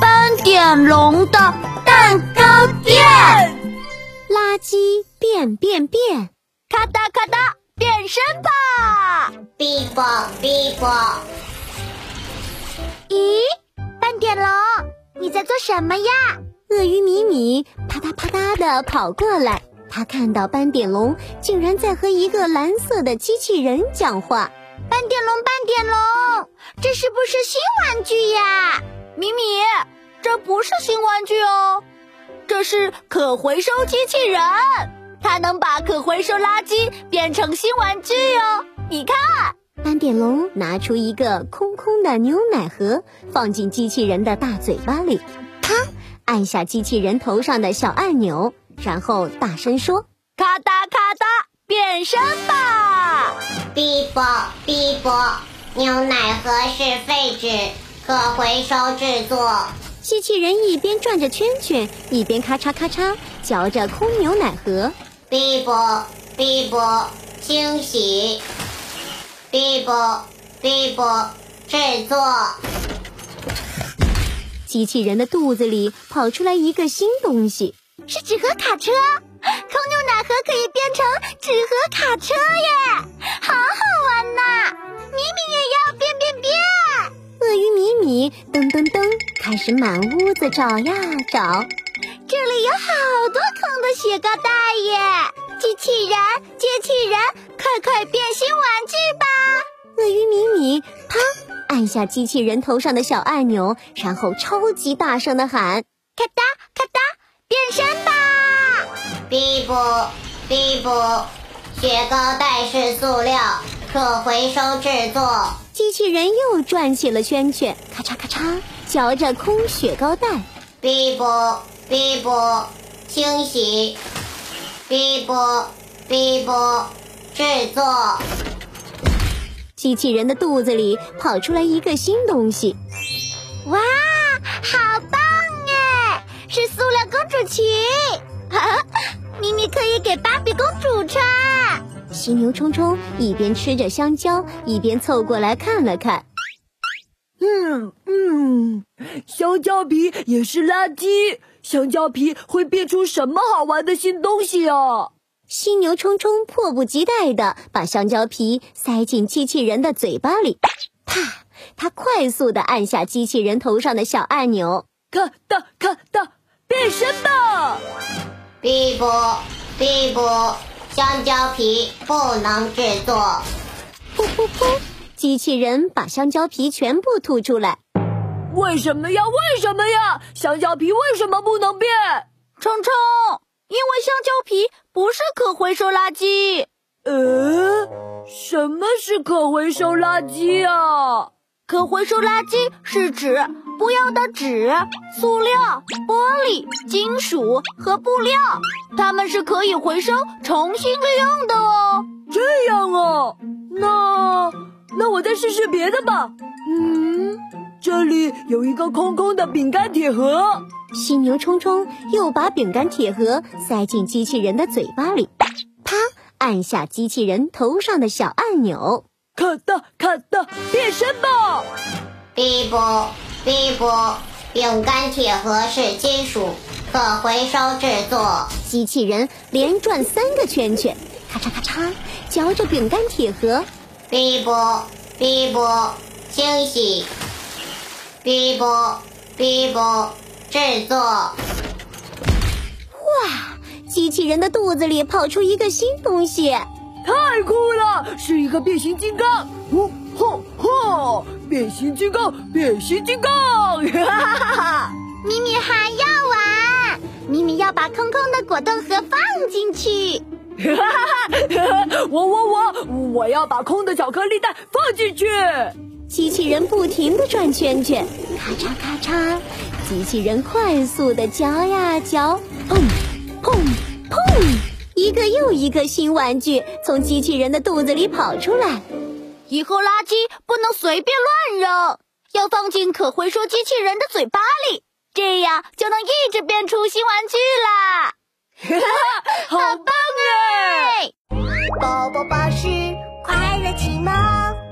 斑点龙的蛋糕店。垃圾变变变，咔哒咔哒，变身吧！哔啵哔啵。咦，斑点龙，你在做什么呀？鳄鱼米米啪嗒啪嗒的跑过来，他看到斑点龙竟然在和一个蓝色的机器人讲话。斑点龙，斑点龙，这是不是新玩具呀？米米，这不是新玩具哦，这是可回收机器人，它能把可回收垃圾变成新玩具哦。你看，斑点龙拿出一个空空的牛奶盒，放进机器人的大嘴巴里，啪，按下机器人头上的小按钮，然后大声说：“咔哒咔哒，变身吧！”哔啵哔啵，牛奶盒是废纸，可回收制作。机器人一边转着圈圈，一边咔嚓咔嚓嚼着空牛奶盒。哔啵哔啵，清洗。哔啵哔啵，制作。机器人的肚子里跑出来一个新东西，是纸盒卡车。空牛奶盒可以变成纸盒卡车耶，开始满屋子找呀找，这里有好多空的雪糕袋耶！机器人，机器人，快快变新玩具吧！鳄鱼米米啪按下机器人头上的小按钮，然后超级大声的喊：“咔哒咔哒，变身吧！”哔啵哔啵，雪糕袋是塑料，可回收制作。机器人又转起了圈圈，咔嚓咔嚓嚼着空雪糕袋。哔啵哔啵，清洗。哔啵哔啵，制作。机器人的肚子里跑出来一个新东西，哇，好棒哎！是塑料公主裙，咪咪可以给芭比公主穿。犀牛冲冲一边吃着香蕉，一边凑过来看了看。嗯嗯，香蕉皮也是垃圾，香蕉皮会变出什么好玩的新东西啊？犀牛冲冲迫不及待的把香蕉皮塞进机器人的嘴巴里，啪！他快速的按下机器人头上的小按钮，咔哒咔哒，变身吧！哔啵哔啵，香蕉皮不能制作。噗噗噗！机器人把香蕉皮全部吐出来。为什么呀？为什么呀？香蕉皮为什么不能变？冲冲，因为香蕉皮不是可回收垃圾。呃，什么是可回收垃圾啊？可回收垃圾是指不要的纸、塑料、玻璃、金属和布料，它们是可以回收、重新利用的哦。这样那我再试试别的吧。嗯，这里有一个空空的饼干铁盒。犀牛冲冲又把饼干铁盒塞进机器人的嘴巴里，啪，按下机器人头上的小按钮，咔哒咔哒，变身吧！哔啵哔啵，饼干铁盒是金属，可回收制作。机器人连转三个圈圈，咔嚓咔嚓嚼着饼干铁盒。哔啵哔啵，清洗。哔啵哔啵，制作。哇！机器人的肚子里跑出一个新东西，太酷了！是一个变形金刚！哦吼吼！变形金刚，变形金刚！哈哈哈哈！咪咪还要玩，咪咪要把空空的果冻盒放进去。哈哈哈！我，要把空的巧克力蛋放进去。机器人不停的转圈圈，咔嚓咔嚓，机器人快速的嚼呀嚼，砰砰砰，一个又一个新玩具从机器人的肚子里跑出来。以后垃圾不能随便乱扔，要放进可回收机器人的嘴巴里，这样就能一直变出新玩具啦！哈哈，好棒宝巴士快乐启蒙。